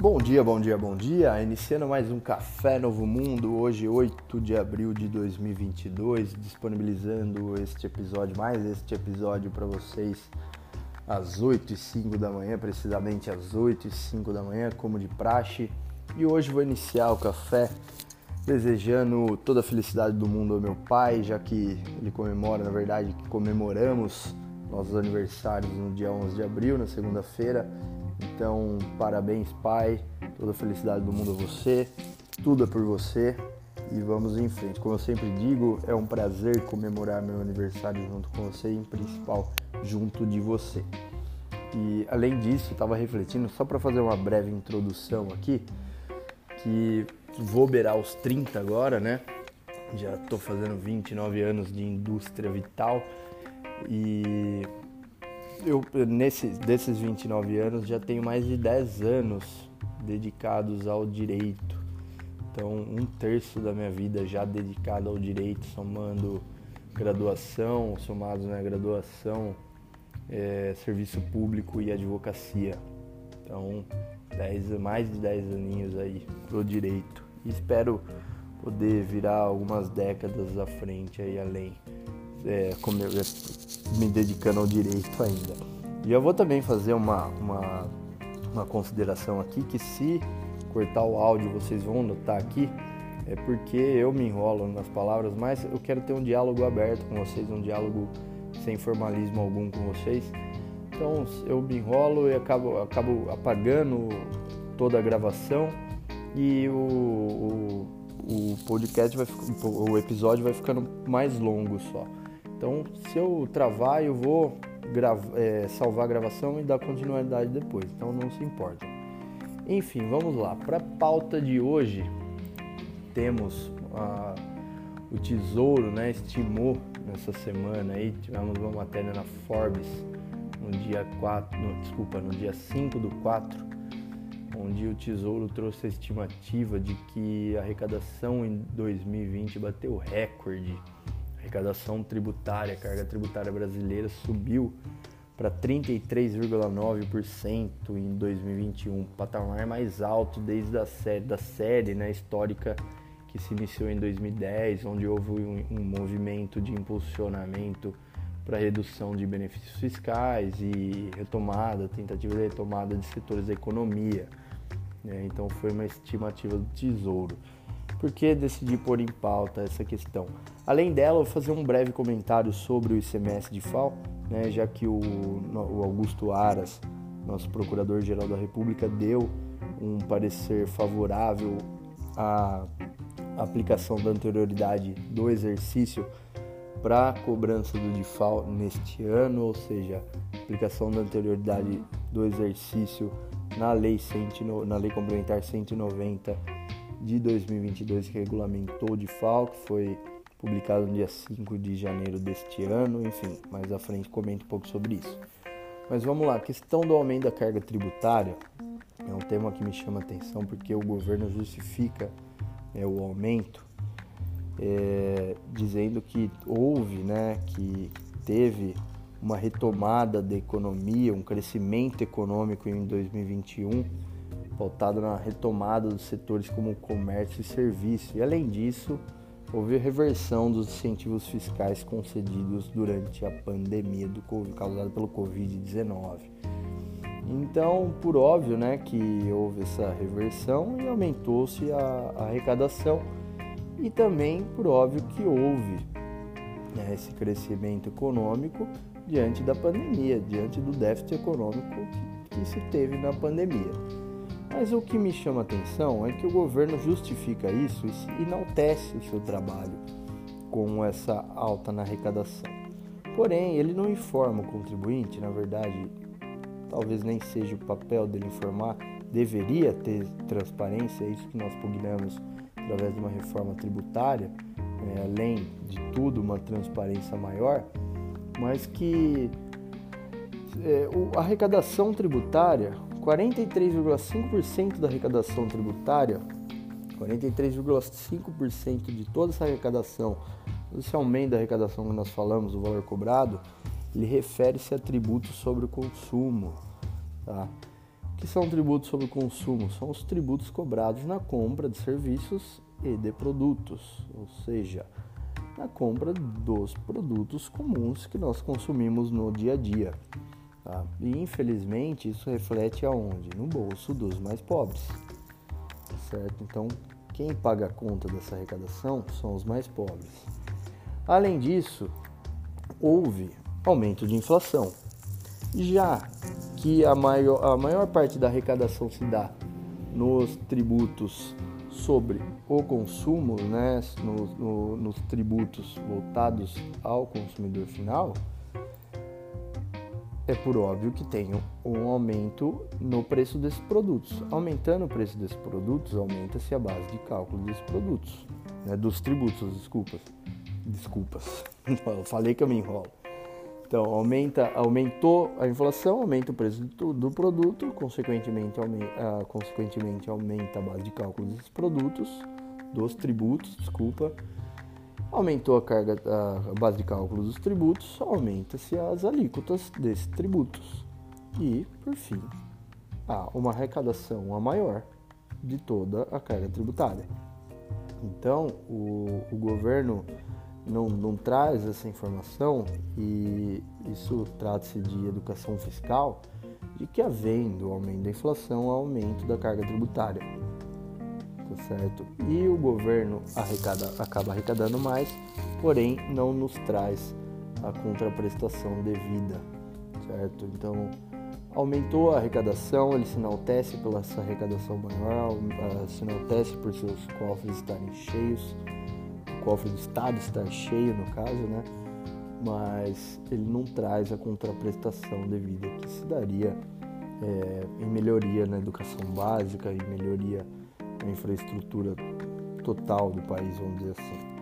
Bom dia, bom dia, bom dia. Iniciando mais um Café Novo Mundo, hoje 8 de abril de 2022, disponibilizando este episódio, mais este episódio para vocês às 8 e 5 da manhã, precisamente às 8 e 5 da manhã, como de praxe. E hoje vou iniciar o café desejando toda a felicidade do mundo ao meu pai, já que ele comemora, na verdade, comemoramos nossos aniversários no dia 11 de abril, na segunda-feira. Então, parabéns, pai. Toda a felicidade do mundo a você. Tudo é por você. E vamos em frente. Como eu sempre digo, é um prazer comemorar meu aniversário junto com você e, em principal, junto de você. E além disso, estava refletindo, só para fazer uma breve introdução aqui, que vou beirar os 30 agora, né? Já estou fazendo 29 anos de indústria vital e eu nesse, desses 29 anos já tenho mais de 10 anos dedicados ao direito. Então, um terço da minha vida já dedicado ao direito, somando graduação, somados na graduação, é, serviço público e advocacia. Então, dez, mais de 10 aninhos aí pro direito. E espero poder virar algumas décadas à frente aí além é, como eu, me dedicando ao direito ainda. E eu vou também fazer uma, uma, uma consideração aqui que se cortar o áudio vocês vão notar aqui é porque eu me enrolo nas palavras, mas eu quero ter um diálogo aberto com vocês, um diálogo sem formalismo algum com vocês. Então eu me enrolo e acabo, acabo apagando toda a gravação e o, o, o podcast vai o episódio vai ficando mais longo só. Então, se eu travar, eu vou é, salvar a gravação e dar continuidade depois. Então, não se importa. Enfim, vamos lá. Para a pauta de hoje, temos a, o Tesouro, né? Estimou nessa semana aí, tivemos uma matéria na Forbes no dia 4, no, desculpa, no dia 5 do 4, onde o Tesouro trouxe a estimativa de que a arrecadação em 2020 bateu recorde arrecadação tributária, carga tributária brasileira subiu para 33,9% em 2021, patamar mais alto desde a série da série né, histórica que se iniciou em 2010, onde houve um, um movimento de impulsionamento para redução de benefícios fiscais e retomada, tentativa de retomada de setores da economia. Né? Então foi uma estimativa do Tesouro. Por que decidi pôr em pauta essa questão? Além dela, vou fazer um breve comentário sobre o ICMS de FAO, né, já que o, o Augusto Aras, nosso Procurador-Geral da República, deu um parecer favorável à aplicação da anterioridade do exercício para a cobrança do DIFAL neste ano, ou seja, aplicação da anterioridade do exercício na lei, 100, na lei complementar 190 de 2022 que regulamentou de FAO, que foi publicado no dia 5 de janeiro deste ano, enfim, mais à frente comento um pouco sobre isso. Mas vamos lá, a questão do aumento da carga tributária é um tema que me chama atenção porque o governo justifica é, o aumento é, dizendo que houve, né, que teve uma retomada da economia, um crescimento econômico em 2021 pautado na retomada dos setores como comércio e serviço. E além disso, houve reversão dos incentivos fiscais concedidos durante a pandemia do COVID, causada pelo Covid-19. Então, por óbvio, né, que houve essa reversão e aumentou-se a, a, arrecadação e também por óbvio que houve né, esse crescimento econômico diante da pandemia, diante do déficit econômico que, se teve na pandemia. Mas o que me chama atenção é que o governo justifica isso e enaltece o seu trabalho com essa alta na arrecadação. Porém, ele não informa o contribuinte, na verdade, talvez nem seja o papel dele informar, deveria ter transparência, é isso que nós pugnamos através de uma reforma tributária, é, além de tudo, uma transparência maior, mas que é, a arrecadação tributária, 43,5% da arrecadação tributária, 43,5% de toda essa arrecadação, esse aumento da arrecadação que nós falamos, o valor cobrado, ele refere-se a tributos sobre o consumo. Tá? que são tributos sobre o consumo? São os tributos cobrados na compra de serviços e de produtos, ou seja, na compra dos produtos comuns que nós consumimos no dia a dia. Tá? E infelizmente isso reflete aonde? No bolso dos mais pobres. Certo? Então, quem paga a conta dessa arrecadação são os mais pobres. Além disso, houve aumento de inflação. Já que a maior, a maior parte da arrecadação se dá nos tributos sobre o consumo, né, no, no, nos tributos voltados ao consumidor final, é por óbvio que tem um aumento no preço desses produtos. Aumentando o preço desses produtos, aumenta-se a base de cálculo desses produtos, né, dos tributos, desculpas. Desculpas, eu falei que eu me enrolo. Então, aumenta, aumentou a inflação, aumenta o preço do, do produto, consequentemente aumenta, uh, consequentemente aumenta a base de cálculo desses produtos, dos tributos, desculpa. Aumentou a carga, a base de cálculo dos tributos, aumenta-se as alíquotas desses tributos. E, por fim, há uma arrecadação a maior de toda a carga tributária. Então, o, o governo não, não traz essa informação, e isso trata-se de educação fiscal, de que havendo aumento da inflação, aumento da carga tributária. Tá certo? E o governo arrecada, acaba arrecadando mais, porém não nos traz a contraprestação devida, certo? Então, aumentou a arrecadação, ele se enaltece pela essa arrecadação maior, se enaltece por seus cofres estarem cheios, cofre do Estado estar cheio, no caso, né? Mas ele não traz a contraprestação devida que se daria é, em melhoria na educação básica e melhoria na infraestrutura total do país, vamos dizer assim.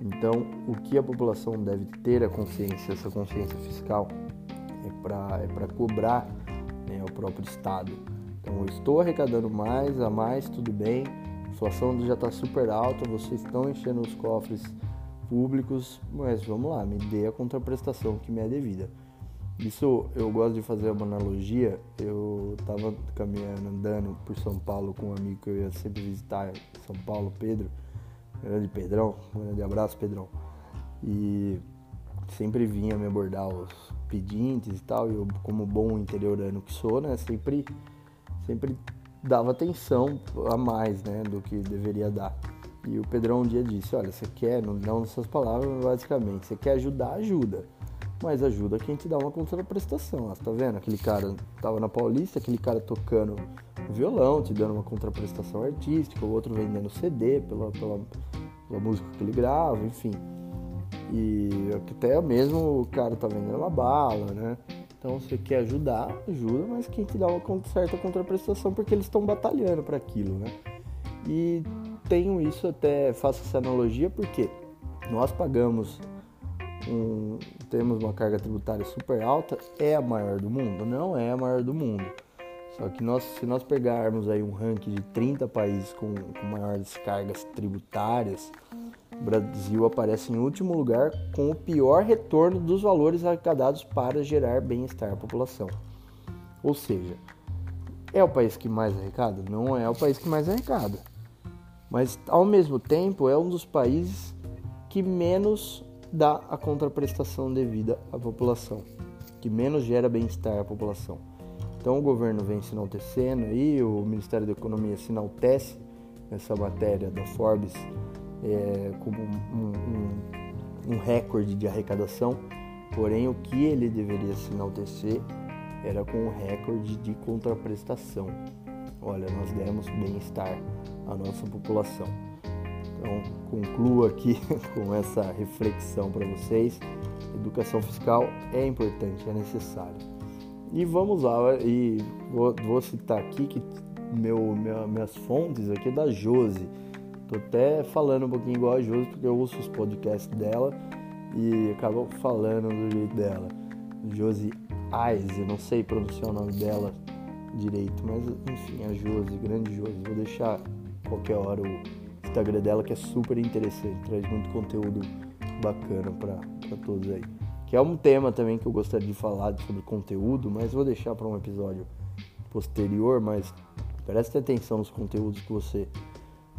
Então, o que a população deve ter a consciência, essa consciência fiscal, é para é cobrar né, o próprio Estado. Então, eu estou arrecadando mais, a mais, tudo bem, inflação já está super alta, vocês estão enchendo os cofres públicos, mas vamos lá, me dê a contraprestação que me é devida. Isso eu gosto de fazer uma analogia. Eu estava caminhando, andando por São Paulo com um amigo que eu ia sempre visitar São Paulo, Pedro, grande Pedrão, grande abraço, Pedrão. E sempre vinha me abordar os pedintes e tal. E eu, como bom interiorano que sou, né, sempre, sempre dava atenção a mais, né, do que deveria dar. E o Pedrão um dia disse, olha, você quer, não, não nessas palavras, basicamente, você quer ajudar, ajuda. Mas ajuda quem te dá uma contraprestação. Ó, tá vendo? Aquele cara tava na Paulista, aquele cara tocando violão, te dando uma contraprestação artística, o outro vendendo CD pela, pela, pela música que ele grava, enfim. E até mesmo o cara tá vendendo uma bala, né? Então você quer ajudar, ajuda, mas quem te dá uma certa contraprestação porque eles estão batalhando para aquilo, né? E tenho isso até, faço essa analogia porque nós pagamos um, temos uma carga tributária super alta, é a maior do mundo? Não é a maior do mundo. Só que nós, se nós pegarmos aí um ranking de 30 países com, com maiores cargas tributárias, o Brasil aparece em último lugar com o pior retorno dos valores arrecadados para gerar bem-estar à população. Ou seja, é o país que mais arrecada? Não é o país que mais arrecada. Mas ao mesmo tempo é um dos países que menos dá a contraprestação devida à população, que menos gera bem-estar à população. Então o governo vem se enaltecendo aí, o Ministério da Economia se enaltece nessa matéria da Forbes é, como um, um, um recorde de arrecadação, porém o que ele deveria se enaltecer era com o recorde de contraprestação. Olha, nós demos bem-estar à nossa população. Então, concluo aqui com essa reflexão para vocês. Educação fiscal é importante, é necessário. E vamos lá, e vou, vou citar aqui que meu, minha, minhas fontes aqui é da Jose. Tô até falando um pouquinho igual a Josi, porque eu ouço os podcasts dela e acabo falando do jeito dela. Josi Aize, não sei pronunciar o nome dela direito, mas enfim, a Josi, grande Josi. Vou deixar qualquer hora o Instagram dela que é super interessante, traz muito conteúdo bacana para todos aí. Que é um tema também que eu gostaria de falar sobre conteúdo, mas vou deixar para um episódio posterior, mas preste atenção nos conteúdos que você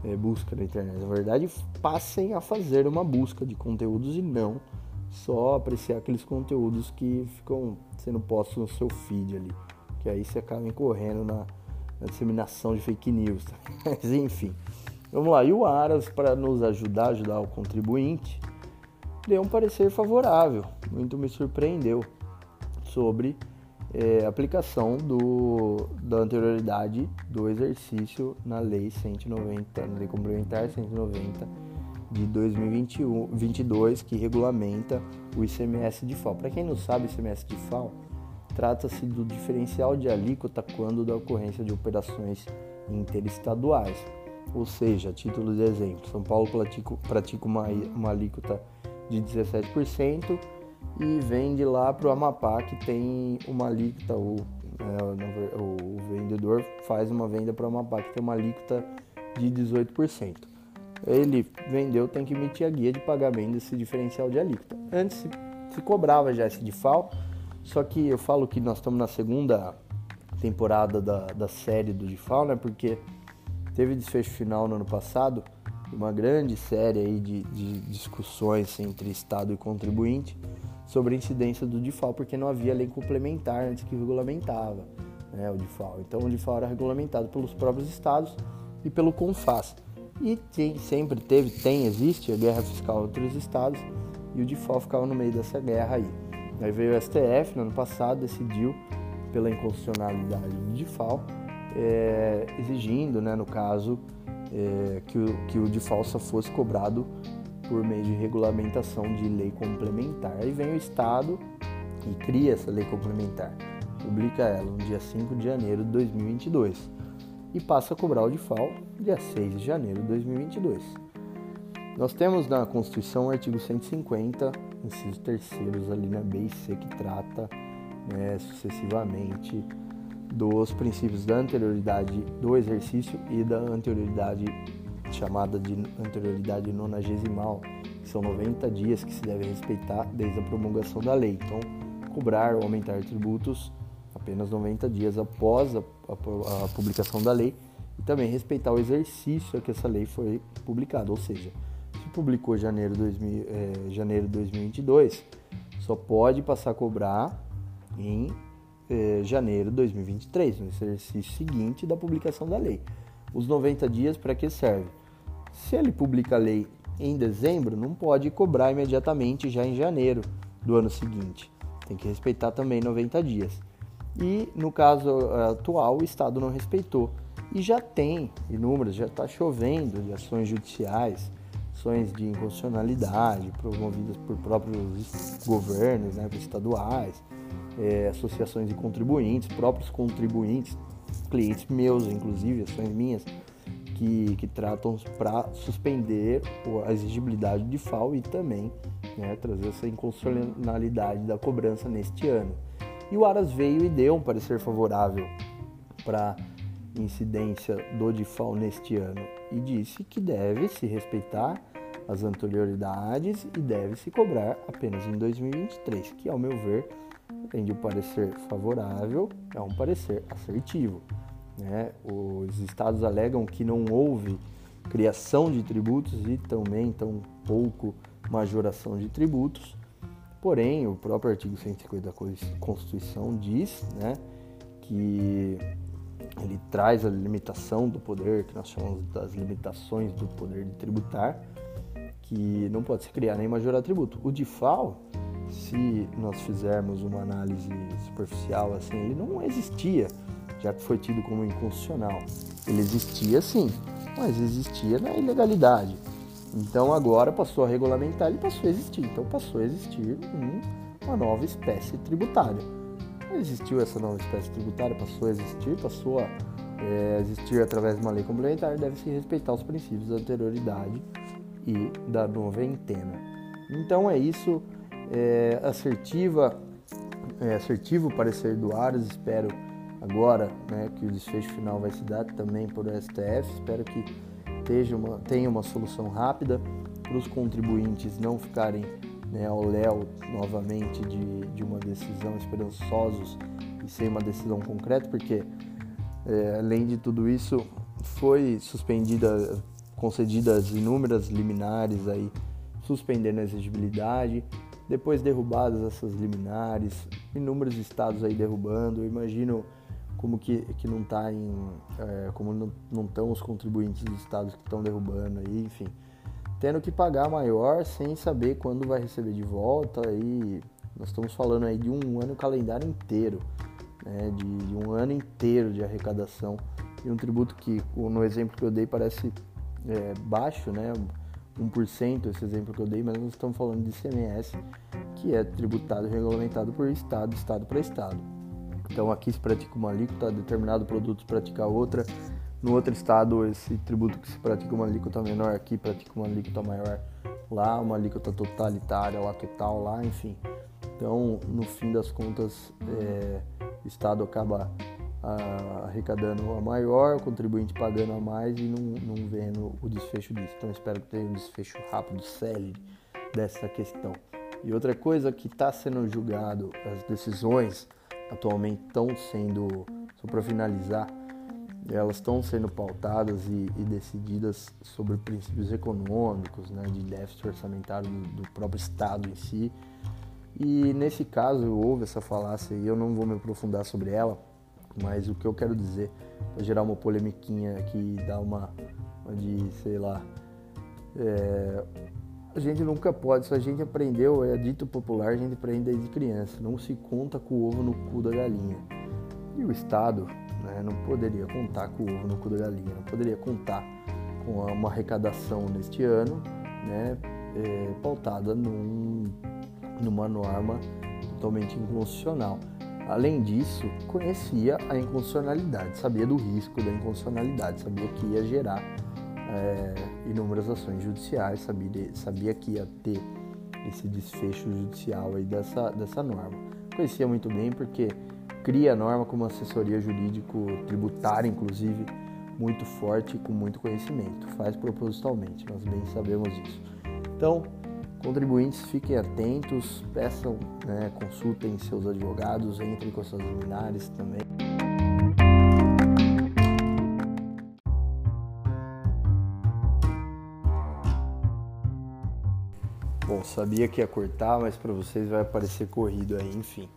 é, busca na internet. Na verdade, passem a fazer uma busca de conteúdos e não só apreciar aqueles conteúdos que ficam sendo postos no seu feed ali. Que aí você acaba incorrendo na, na disseminação de fake news. Tá? Mas enfim, vamos lá. E o Aras, para nos ajudar, ajudar o contribuinte, deu um parecer favorável. Muito me surpreendeu sobre é, aplicação do, da anterioridade do exercício na Lei 190, na Lei Complementar 190 de 2022, que regulamenta o ICMS de FAO. Para quem não sabe, o ICMS de FAO trata-se do diferencial de alíquota quando da ocorrência de operações interestaduais. Ou seja, título de exemplo, São Paulo pratica uma, uma alíquota de 17% e vende lá para o Amapá que tem uma alíquota, ou é, o vendedor faz uma venda para o Amapá que tem uma alíquota de 18%. Ele vendeu, tem que emitir a guia de pagamento desse diferencial de alíquota. Antes se, se cobrava já esse DIFAL, só que eu falo que nós estamos na segunda temporada da, da série do DIFAL, né? Porque teve desfecho final no ano passado, uma grande série aí de, de discussões entre Estado e contribuinte sobre a incidência do DIFAL, porque não havia lei complementar antes que regulamentava né, o DIFAL. Então o DIFAL era regulamentado pelos próprios estados e pelo CONFAS. E tem, sempre teve, tem, existe a guerra fiscal entre os estados e o DIFAL ficava no meio dessa guerra aí. Aí veio o STF no ano passado, decidiu pela inconstitucionalidade do DIFAL, é, exigindo, né, no caso, é, que, o, que o DIFAL só fosse cobrado por meio de regulamentação de lei complementar. Aí vem o Estado e cria essa lei complementar, publica ela no dia 5 de janeiro de 2022 e passa a cobrar o DIFAL dia 6 de janeiro de 2022. Nós temos na Constituição o artigo 150, inciso terceiros, ali na B e C, que trata né, sucessivamente dos princípios da anterioridade do exercício e da anterioridade chamada de anterioridade nonagesimal, que são 90 dias que se deve respeitar desde a promulgação da lei. Então, cobrar ou aumentar tributos apenas 90 dias após a, a, a publicação da lei e também respeitar o exercício a que essa lei foi publicada, ou seja, se publicou janeiro, 2000, janeiro de 2022, só pode passar a cobrar em é, janeiro de 2023, no exercício seguinte da publicação da lei. Os 90 dias para que serve? Se ele publica a lei em dezembro, não pode cobrar imediatamente já em janeiro do ano seguinte. Tem que respeitar também 90 dias. E no caso eh, atual, o Estado não respeitou. E já tem inúmeras, já está chovendo de ações judiciais, ações de inconstitucionalidade promovidas por próprios governos, né, estaduais, é, associações de contribuintes, próprios contribuintes, clientes meus, inclusive, ações minhas, que, que tratam para suspender a exigibilidade de FAO e também né, trazer essa inconstitucionalidade da cobrança neste ano. E o Aras veio e deu um parecer favorável para incidência do DIFAL neste ano e disse que deve se respeitar as anterioridades e deve se cobrar apenas em 2023, que ao meu ver, além de parecer favorável, é um parecer assertivo. Né? Os estados alegam que não houve criação de tributos e também tão pouco majoração de tributos. Porém, o próprio artigo 150 da Constituição diz né, que ele traz a limitação do poder, que nós chamamos das limitações do poder de tributar, que não pode se criar nem majorar tributo. O DIFAL, se nós fizermos uma análise superficial assim, ele não existia já que foi tido como inconstitucional. Ele existia sim, mas existia na ilegalidade. Então agora passou a regulamentar, ele passou a existir. Então passou a existir uma nova espécie tributária. Existiu essa nova espécie tributária, passou a existir, passou a é, existir através de uma lei complementar, deve-se respeitar os princípios da anterioridade e da noventena. Então é isso, é, assertiva, é, assertivo parecer do Aras, espero agora, né, que o desfecho final vai se dar também por STF. Espero que uma, tenha uma solução rápida para os contribuintes não ficarem né, ao léu novamente de, de uma decisão esperançosos e sem uma decisão concreta, porque É, além de tudo isso, foi suspendida, concedidas inúmeras liminares aí, suspendendo a exigibilidade, depois derrubadas essas liminares, inúmeros estados aí derrubando. Eu imagino como que, que não tá em. É, como não estão os contribuintes dos estados que estão derrubando aí, enfim. Tendo que pagar maior sem saber quando vai receber de volta e nós estamos falando aí de um ano calendário inteiro, né, de, de um ano inteiro de arrecadação e um tributo que, no exemplo que eu dei, parece é, baixo, né? 1% esse exemplo que eu dei, mas nós estamos falando de ICMS, que é tributado e regulamentado por estado, estado para estado. Então aqui se pratica uma alíquota, determinado produto se pratica outra. No outro estado, esse tributo que se pratica uma alíquota menor aqui pratica uma alíquota maior lá, uma alíquota totalitária lá, total lá, enfim. Então, no fim das contas, é, o Estado acaba arrecadando a maior, o contribuinte pagando a mais e não, não vendo o desfecho disso. Então, espero que tenha um desfecho rápido, célere dessa questão. E outra coisa que está sendo julgado, as decisões atualmente estão sendo, só para finalizar, elas estão sendo pautadas e, e, decididas sobre princípios econômicos, né, de déficit orçamentário do, do, próprio Estado em si. E nesse caso houve essa falácia e eu não vou me aprofundar sobre ela, mas o que eu quero dizer, para gerar uma polemiquinha que dá uma, uma de, sei lá, é, a gente nunca pode, se a gente aprendeu, é dito popular, a gente aprende desde criança, não se conta com o ovo no cu da galinha. E o Estado né, não poderia contar com o ovo no cu da galinha, não poderia contar com uma arrecadação neste ano, né, é, pautada num, numa norma totalmente inconstitucional. Além disso, conhecia a inconstitucionalidade, sabia do risco da inconstitucionalidade, sabia que ia gerar é, inúmeras ações judiciais, sabia, sabia que ia ter esse desfecho judicial aí dessa, dessa norma. Conhecia muito bem porque cria a norma como assessoria jurídico-tributária, inclusive, muito forte e com muito conhecimento. Faz propositalmente, nós bem sabemos isso. Então, Contribuintes fiquem atentos, peçam, né, consultem seus advogados, entrem com seus luminares também. Bom, sabia que ia cortar, mas para vocês vai aparecer corrido aí, enfim.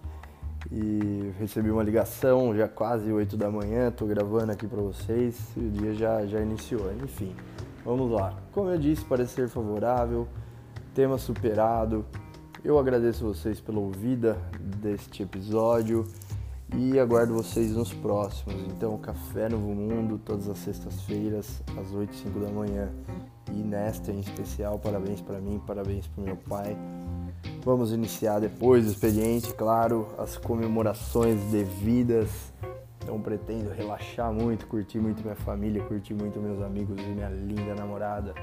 E recebi uma ligação, já quase 8 da manhã, tô gravando aqui para vocês, o dia já, já iniciou, enfim. Vamos lá. Como eu disse, parecer favorável, tema superado. Eu agradeço vocês pela ouvida deste episódio e aguardo vocês nos próximos. Então, Café Novo Mundo, todas as sextas-feiras, às 8 e 5 da manhã. E nesta em especial, parabéns para mim, parabéns para meu pai. Vamos iniciar depois do expediente, claro, as comemorações devidas. Então pretendo relaxar muito, curtir muito minha família, curtir muito meus amigos e minha linda namorada.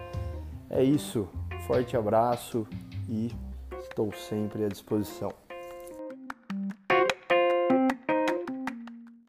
É isso. Forte abraço e estou sempre à disposição.